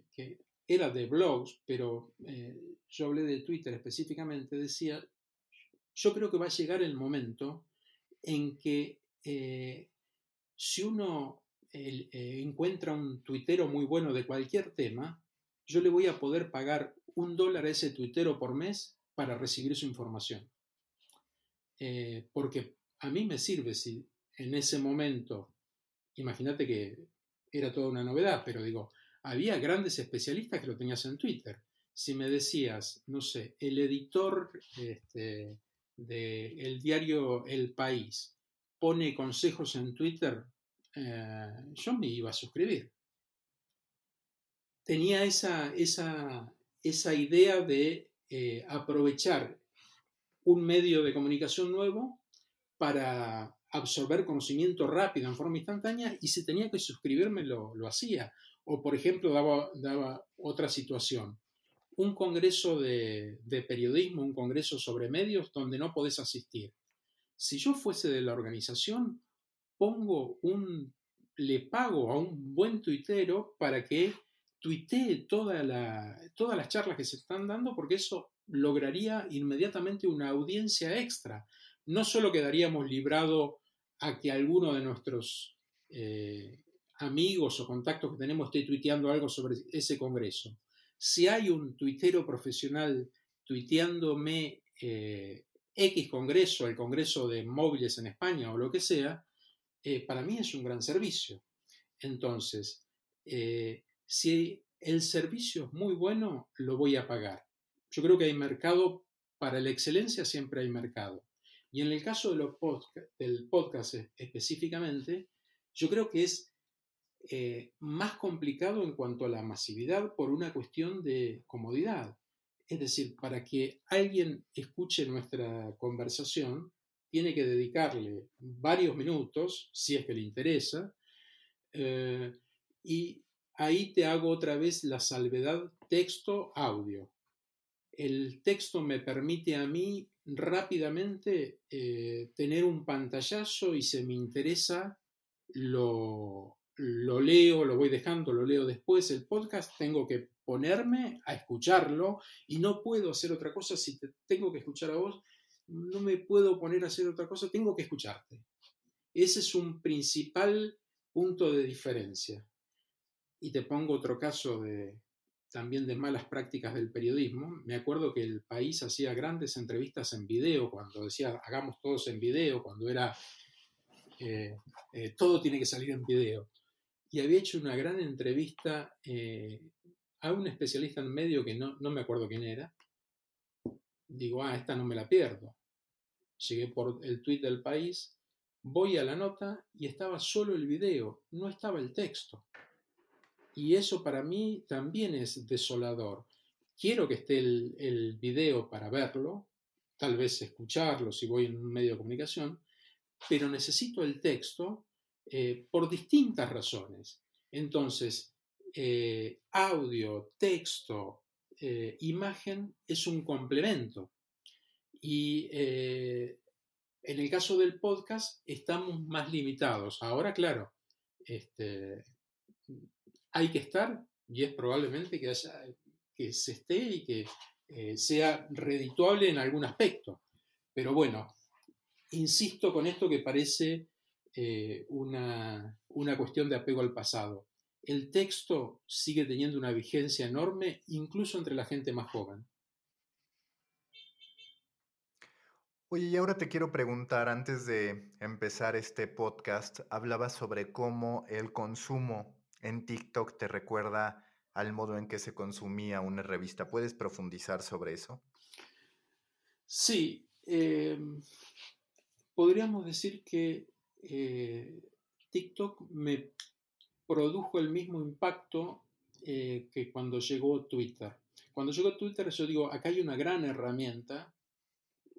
era de blogs, pero eh, yo hablé de Twitter específicamente, decía, yo creo que va a llegar el momento en que eh, si uno eh, encuentra un tuitero muy bueno de cualquier tema, yo le voy a poder pagar un dólar a ese tuitero por mes para recibir su información. porque a mí me sirve si en ese momento, imagínate que era toda una novedad, pero digo, había grandes especialistas que lo tenías en Twitter. Si me decías, no sé, el editor este, del diario El País pone consejos en Twitter, eh, yo me iba a suscribir. Tenía esa, esa, esa idea de eh, aprovechar un medio de comunicación nuevo para absorber conocimiento rápido en forma instantánea y si tenía que suscribirme lo, hacía. O, por ejemplo, daba, daba otra situación. Un congreso de, periodismo, un congreso sobre medios donde no podés asistir. Si yo fuese de la organización, pongo un, le pago a un buen tuitero para que tuitee toda la, todas las charlas que se están dando porque eso lograría inmediatamente una audiencia extra. No solo quedaríamos librados a que alguno de nuestros eh, amigos o contactos que tenemos esté tuiteando algo sobre ese congreso. Si hay un tuitero profesional tuiteándome eh, X congreso, el congreso de móviles en España o lo que sea, eh, para mí es un gran servicio. Entonces, si el servicio es muy bueno, lo voy a pagar. Yo creo que hay mercado, para la excelencia siempre hay mercado. Y en el caso de del podcast específicamente, yo creo que es eh, más complicado en cuanto a la masividad por una cuestión de comodidad. Es decir, para que alguien escuche nuestra conversación, tiene que dedicarle varios minutos, si es que le interesa, eh, y ahí te hago otra vez la salvedad texto-audio. El texto me permite a mí rápidamente eh, tener un pantallazo y se me interesa lo, lo leo, lo voy dejando, lo leo después. El podcast tengo que ponerme a escucharlo y no puedo hacer otra cosa si te tengo que escuchar a vos. No me puedo poner a hacer otra cosa, tengo que escucharte. Ese es un principal punto de diferencia. Y te pongo otro caso de también de malas prácticas del periodismo. Me acuerdo que el país hacía grandes entrevistas en video, cuando decía hagamos todos en video, cuando era eh, eh, todo tiene que salir en video y había hecho una gran entrevista eh, a un especialista en medio que no, no me acuerdo quién era. Digo, ah, esta no me la pierdo. Llegué por el tweet del país, voy a la nota y estaba solo el video, no estaba el texto. Y eso para mí también es desolador. Quiero que esté el, video para verlo, tal vez escucharlo si voy en un medio de comunicación, pero necesito el texto eh, por distintas razones. Entonces, eh, audio, texto, eh, imagen es un complemento. Y en el caso del podcast estamos más limitados. Ahora, claro, este, hay que estar y es probablemente que, que se esté y que sea redituable en algún aspecto. Pero bueno, insisto con esto que parece eh, una, una cuestión de apego al pasado. El texto sigue teniendo una vigencia enorme, incluso entre la gente más joven. Oye, y ahora te quiero preguntar, antes de empezar este podcast, hablabas sobre cómo el consumo en TikTok te recuerda al modo en que se consumía una revista. ¿Puedes profundizar sobre eso? Sí, em, podríamos decir que eh, TikTok me produjo el mismo impacto eh, que cuando llegó Twitter. Cuando llegó Twitter yo digo, acá hay una gran herramienta,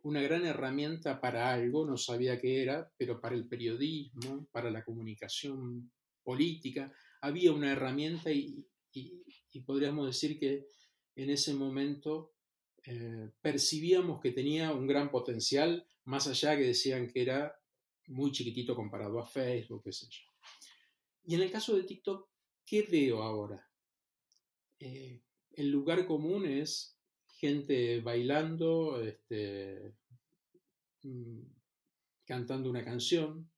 una gran herramienta para algo, no sabía qué era, pero para el periodismo, para la comunicación política, había una herramienta y, podríamos decir que en ese momento eh, percibíamos que tenía un gran potencial, más allá que decían que era muy chiquitito comparado a Facebook, qué sé yo. Y en el caso de TikTok, ¿qué veo ahora? Eh, el lugar común es gente bailando, este, mm, cantando una canción,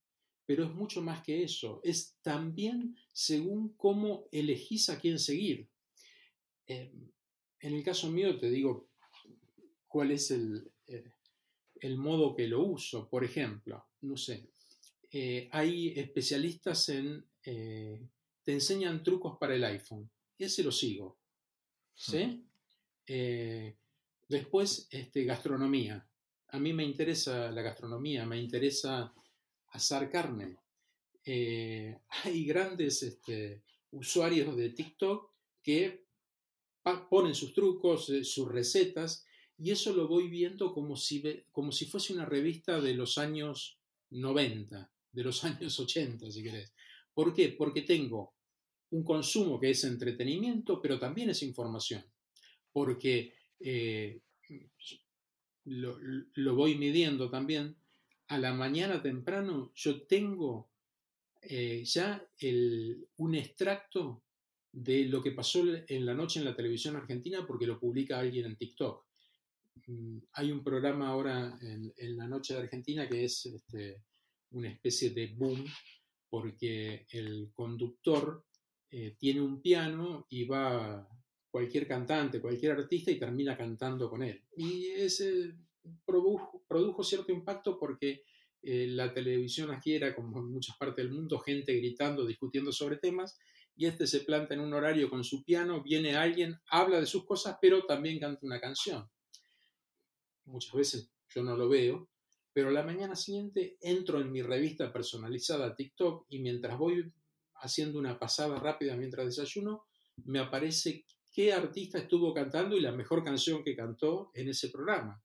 pero es mucho más que eso. Es también según cómo elegís a quién seguir. Eh, en el caso mío te digo cuál es el, eh, el modo que lo uso. Por ejemplo, no sé, eh, hay especialistas en, te enseñan trucos para el iPhone. Ese lo sigo. ¿Sí? Después, este, gastronomía. A mí me interesa la gastronomía, me interesa asar carne. *laughs* hay grandes este, usuarios de TikTok que ponen sus trucos, sus recetas, y eso lo voy viendo como si, como si fuese una revista de los años 90, de los *laughs* años 80, si querés. ¿Por qué? Porque tengo un consumo que es entretenimiento, pero también es información. Porque eh, lo, voy midiendo también. A la mañana temprano yo tengo eh, ya un extracto de lo que pasó en la noche en la televisión argentina porque lo publica alguien en TikTok. Mm, hay un programa ahora en, la noche de Argentina que es este, una especie de boom porque el conductor eh, tiene un piano y va cualquier cantante, cualquier artista y termina cantando con él. Y ese produjo, cierto impacto porque eh, la televisión aquí era, como en muchas partes del mundo, gente gritando, discutiendo sobre temas, y este se planta en un horario con su piano, viene alguien, habla de sus cosas, pero también canta una canción. Muchas veces yo no lo veo, pero la mañana siguiente entro en mi revista personalizada TikTok y mientras voy haciendo una pasada rápida mientras desayuno, me aparece qué artista estuvo cantando y la mejor canción que cantó en ese programa.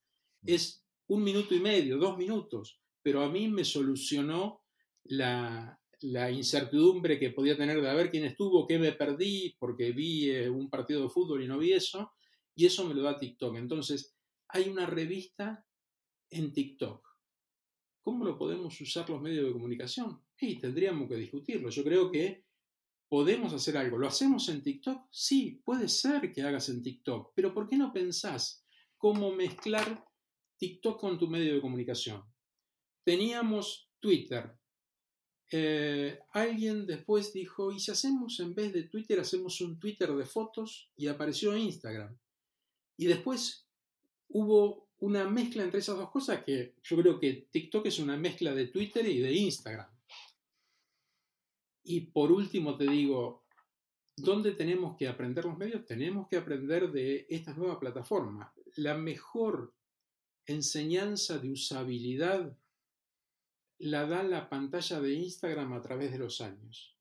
Es un minuto y medio, dos minutos, pero a mí me solucionó la, incertidumbre que podía tener de ver quién estuvo, qué me perdí, porque vi eh, un partido de fútbol y no vi eso, y eso me lo da TikTok. Entonces, hay una revista en TikTok. ¿Cómo lo podemos usar los medios de comunicación? Y tendríamos que discutirlo. Yo creo que podemos hacer algo. ¿Lo hacemos en TikTok? Sí, puede ser que hagas en TikTok, pero ¿por qué no pensás cómo mezclar TikTok con tu medio de comunicación? Teníamos Twitter. Eh, alguien después dijo, ¿y si hacemos en vez de Twitter, hacemos un Twitter de fotos? Y apareció Instagram. Y después hubo una mezcla entre esas dos cosas que yo creo que TikTok es una mezcla de Twitter y de Instagram. Y por último te digo, ¿dónde tenemos que aprender los medios? Tenemos que aprender de estas nuevas plataformas. La mejor enseñanza de usabilidad la da la pantalla de Instagram a través de los años.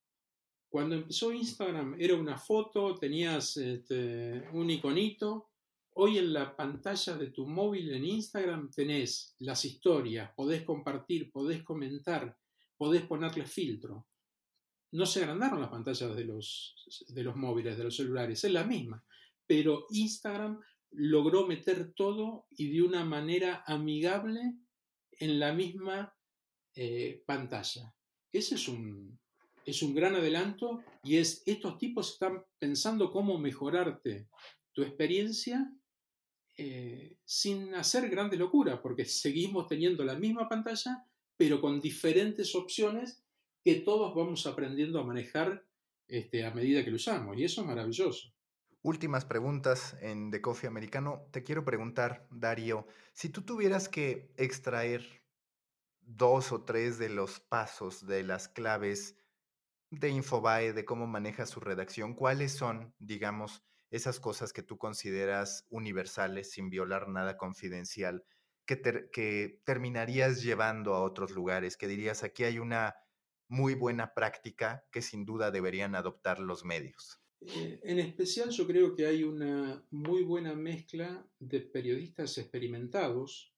Cuando empezó Instagram era una foto, tenías este, un iconito. Hoy en la pantalla de tu móvil en Instagram tenés las historias, podés compartir, podés comentar, podés ponerle filtro no se agrandaron las pantallas de los, de los móviles, de los celulares, es la misma, pero Instagram logró meter todo y de una manera amigable en la misma eh, pantalla. Ese es un, es un gran adelanto y es estos tipos están pensando cómo mejorarte tu experiencia eh, sin hacer grandes locuras, porque seguimos teniendo la misma pantalla, pero con diferentes opciones que todos vamos aprendiendo a manejar este, a medida que lo usamos. Y eso es maravilloso. Últimas preguntas en The Coffee Americano. Te quiero preguntar, Darío, si tú tuvieras que extraer dos o tres de los pasos, de las claves de Infobae, de cómo maneja su redacción, ¿cuáles son, digamos, esas cosas que tú consideras universales, sin violar nada confidencial, que, que terminarías llevando a otros lugares, que dirías, aquí hay una muy buena práctica que sin duda deberían adoptar los medios? Eh, en especial yo creo que hay una muy buena mezcla de periodistas experimentados.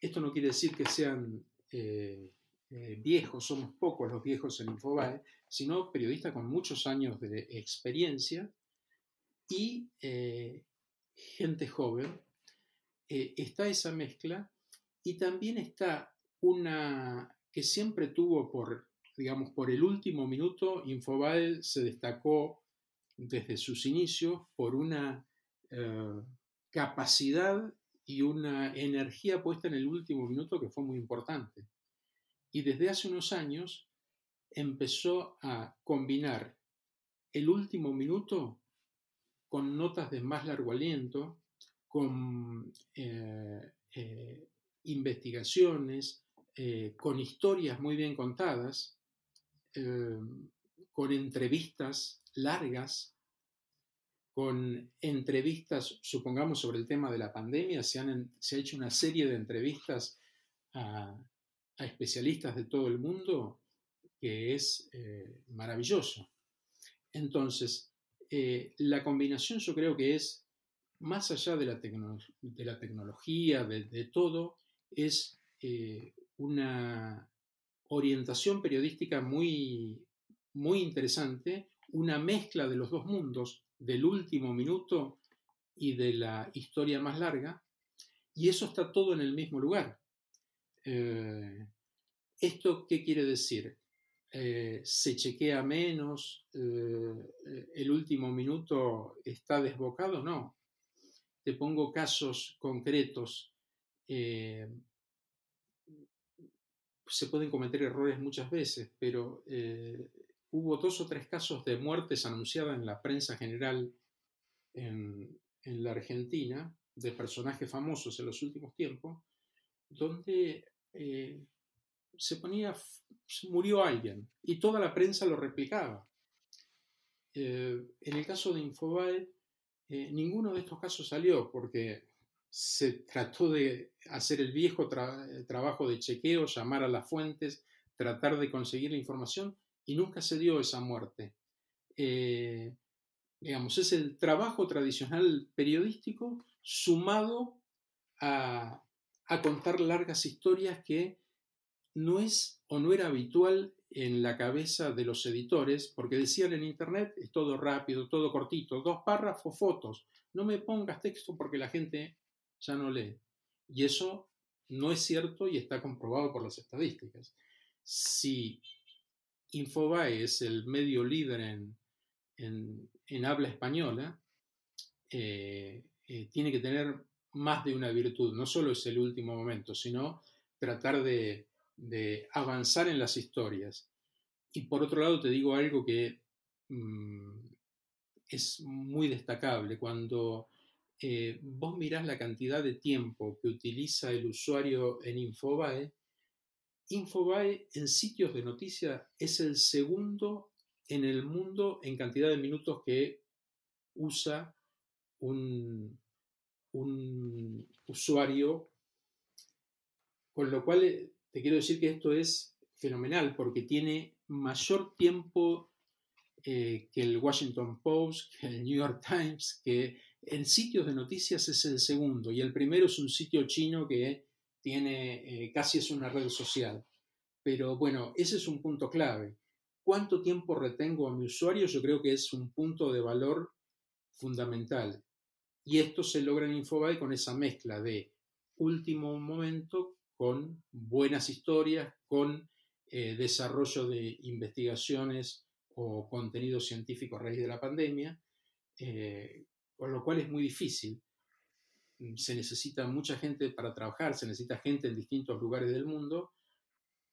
Esto no quiere decir que sean eh, eh, viejos, somos pocos los viejos en Infobae, sino periodistas con muchos años de experiencia y gente joven. está esa mezcla y también está una que siempre tuvo por digamos, por el último minuto, Infobae se destacó desde sus inicios por una eh, capacidad y una energía puesta en el último minuto que fue muy importante. Y desde hace unos años empezó a combinar el último minuto con notas de más largo aliento, con eh, eh, investigaciones, con historias muy bien contadas, con entrevistas largas, con entrevistas, supongamos, sobre el tema de la pandemia, se, ha hecho una serie de entrevistas a, especialistas de todo el mundo que es eh, maravilloso. Entonces, eh, la combinación yo creo que es, más allá de la, de la tecnología, de, todo, es eh, una, orientación periodística muy, muy interesante, una mezcla de los dos mundos, del último minuto y de la historia más larga, y eso está todo en el mismo lugar. Eh, ¿Esto qué quiere decir? Eh, ¿Se chequea menos? Eh, ¿El último minuto está desbocado? No. Te pongo casos concretos se pueden cometer errores muchas veces, pero hubo dos o tres casos de muertes anunciadas en la prensa general en, en la Argentina de personajes famosos en los últimos tiempos, donde eh, se ponía, murió alguien y toda la prensa lo replicaba. Eh, en el caso de Infobae, eh, ninguno de estos casos salió porque se trató de hacer el viejo trabajo de chequeo, llamar a las fuentes, tratar de conseguir la información y nunca se dio esa muerte. digamos, es el trabajo tradicional periodístico sumado a, contar largas historias que no es o no era habitual en la cabeza de los editores, porque decían en Internet, es todo rápido, todo cortito, dos párrafos, fotos, no me pongas texto porque la gente ya no lee. Y eso no es cierto y está comprobado por las estadísticas. Si Infobae es el medio líder en, en, habla española, eh, eh, tiene que tener más de una virtud, no solo es el último momento, sino tratar de, avanzar en las historias. Y por otro lado te digo algo que mm, es muy destacable. Cuando eh, vos mirás la cantidad de tiempo que utiliza el usuario en Infobae, Infobae en sitios de noticias es el segundo en el mundo en cantidad de minutos que usa un, usuario, con lo cual eh, te quiero decir que esto es fenomenal porque tiene mayor tiempo eh, que el Washington Post, que el New York Times, que en sitios de noticias es el segundo y el primero es un sitio chino que tiene, eh, casi es una red social. Pero bueno, ese es un punto clave. ¿Cuánto tiempo retengo a mi usuario? Yo creo que es un punto de valor fundamental. Y esto se logra en Infobae con esa mezcla de último momento con buenas historias, con eh, desarrollo de investigaciones o contenido científico a raíz de la pandemia, eh, con lo cual es muy difícil. Se necesita mucha gente para trabajar, se necesita gente en distintos lugares del mundo,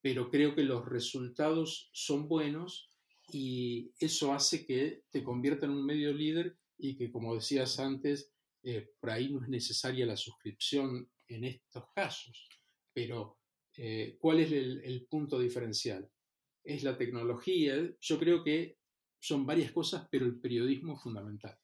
pero creo que los resultados son buenos y eso hace que te convierta en un medio líder y que, como decías antes, eh, por ahí no es necesaria la suscripción en estos casos, pero eh, ¿cuál es el, punto diferencial? Es la tecnología, yo creo que son varias cosas, pero el periodismo es fundamental.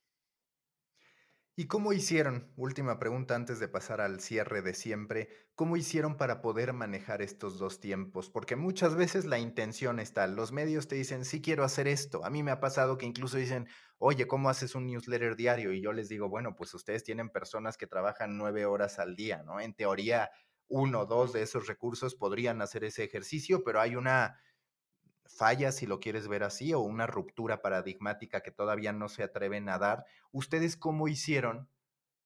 ¿Y cómo hicieron? Última pregunta antes de pasar al cierre de siempre. ¿Cómo hicieron para poder manejar estos dos tiempos? Porque muchas veces la intención está. Los medios te dicen, sí quiero hacer esto. A mí me ha pasado que incluso dicen, oye, ¿cómo haces un newsletter diario? Y yo les digo, bueno, pues ustedes tienen personas que trabajan nueve horas al día, ¿no? En teoría, uno o dos de esos recursos podrían hacer ese ejercicio, pero hay una falla, si lo quieres ver así, o una ruptura paradigmática que todavía no se atreven a dar. ¿Ustedes cómo hicieron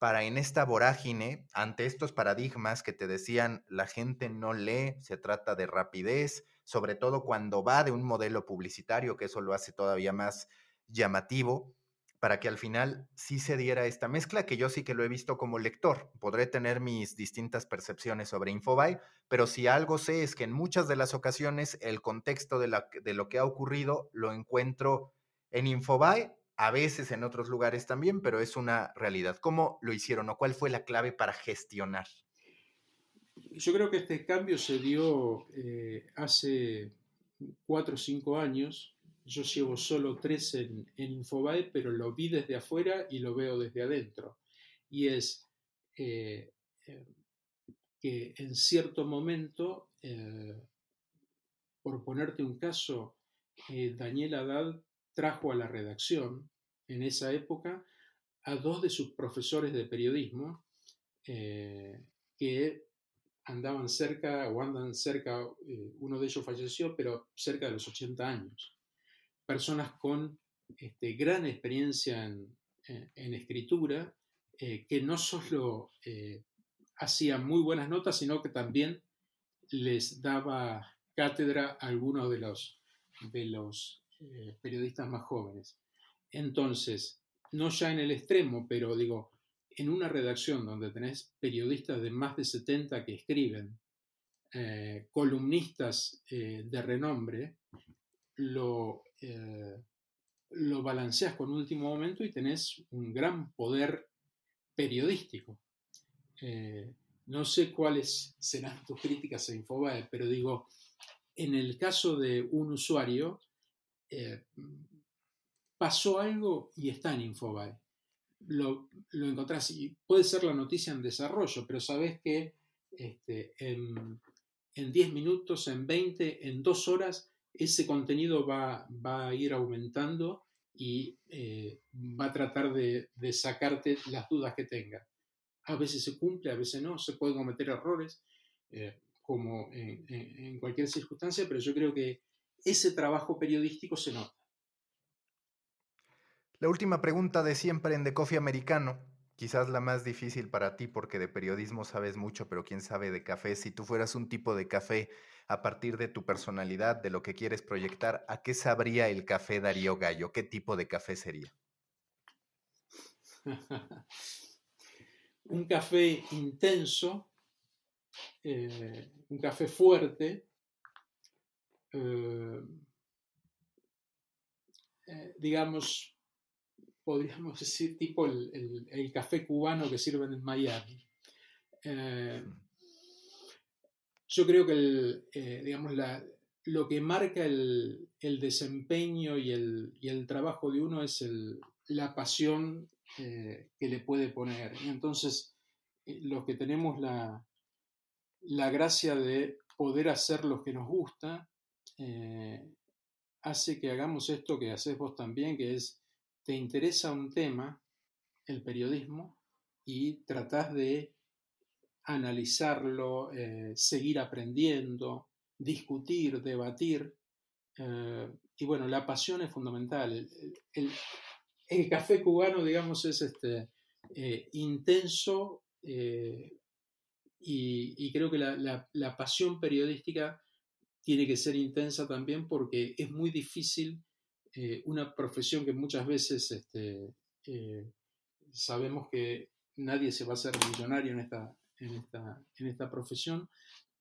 para en esta vorágine, ante estos paradigmas que te decían la gente no lee, se trata de rapidez, sobre todo cuando va de un modelo publicitario, que eso lo hace todavía más llamativo, para que al final sí se diera esta mezcla, que yo sí que lo he visto como lector. Podré tener mis distintas percepciones sobre Infobae, pero si algo sé es que en muchas de las ocasiones el contexto de, lo que ha ocurrido lo encuentro en Infobae, a veces en otros lugares también, pero es una realidad. ¿Cómo lo hicieron o cuál fue la clave para gestionar? Yo creo que este cambio se dio eh, hace cuatro o cinco años yo llevo solo tres en, Infobae, pero lo vi desde afuera y lo veo desde adentro. Y es eh, eh, que en cierto momento, eh, por ponerte un caso, Daniel Haddad trajo a la redacción en esa época a dos de sus profesores de periodismo que andaban cerca o andan cerca, uno de ellos falleció, pero cerca de los 80 años personas con este, gran experiencia en, escritura, eh, que no solo eh, hacían muy buenas notas, sino que también les daba cátedra a algunos de los, de los eh, periodistas más jóvenes. Entonces, no ya en el extremo, pero digo, en una redacción donde tenés periodistas de más de 70 que escriben, columnistas de renombre, lo, eh, lo balanceas con último momento y tenés un gran poder periodístico. Eh, no sé cuáles serán tus críticas a Infobae, pero digo, en el caso de un usuario, eh, pasó algo y está en Infobae. Lo, lo, encontrás y puede ser la noticia en desarrollo, pero sabes que este, en, en 10 minutos, en 20, en 2 horas, ese contenido va, va a ir aumentando y eh, va a tratar de, sacarte las dudas que tenga. A veces se cumple, a veces no, se pueden cometer errores, eh, como en, en, cualquier circunstancia, pero yo creo que ese trabajo periodístico se nota. La última pregunta de siempre en The Coffee Americano, quizás la más difícil para ti porque de periodismo sabes mucho, pero quién sabe de café. Si tú fueras un tipo de café a partir de tu personalidad, de lo que quieres proyectar, ¿a qué sabría el café Darío Gallo? ¿Qué tipo de café sería? *laughs* un café intenso, eh, un café fuerte, eh, eh, digamos, podríamos *laughs* decir, tipo el, el, café cubano que sirven en Miami. Yo creo que el, eh, digamos, la, lo que marca el, el desempeño y el, y el, trabajo de uno es la pasión eh, que le puede poner. Entonces, eh, los que tenemos la, la, gracia de poder hacer lo que nos gusta, hace que hagamos esto que haces vos también, que es, te interesa un tema, el periodismo, y tratás de analizarlo, eh, seguir aprendiendo, discutir, debatir. Eh, y bueno, la pasión es fundamental. El, café cubano, digamos, es este, eh, intenso y, creo que la, pasión periodística tiene que ser intensa también porque es muy difícil una profesión que muchas veces este, sabemos que nadie se va a hacer millonario en esta, en esta, en esta profesión,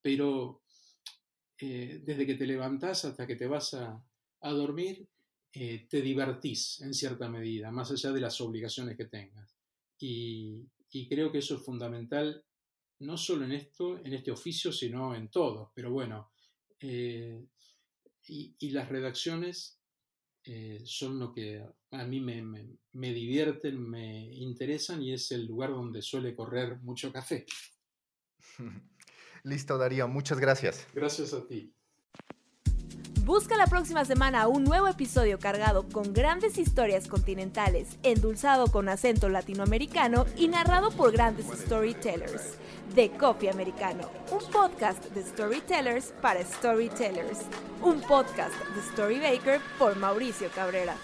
pero eh, desde que te levantás hasta que te vas a, a dormir, eh, te divertís en cierta medida, más allá de las obligaciones que tengas. Y, y, creo que eso es fundamental, no solo en esto, en este oficio, sino en todo. Pero bueno, eh, y, y, las redacciones son lo que a mí me, me, me divierten, me interesan y es el lugar donde suele correr mucho café. *laughs* Listo, Darío, muchas gracias. Gracias a ti. Busca la próxima semana un nuevo episodio cargado con grandes historias continentales, endulzado con acento latinoamericano y narrado por grandes storytellers. De Coffee Americano, un podcast de storytellers para storytellers. Un podcast de Storybaker por Mauricio Cabrera.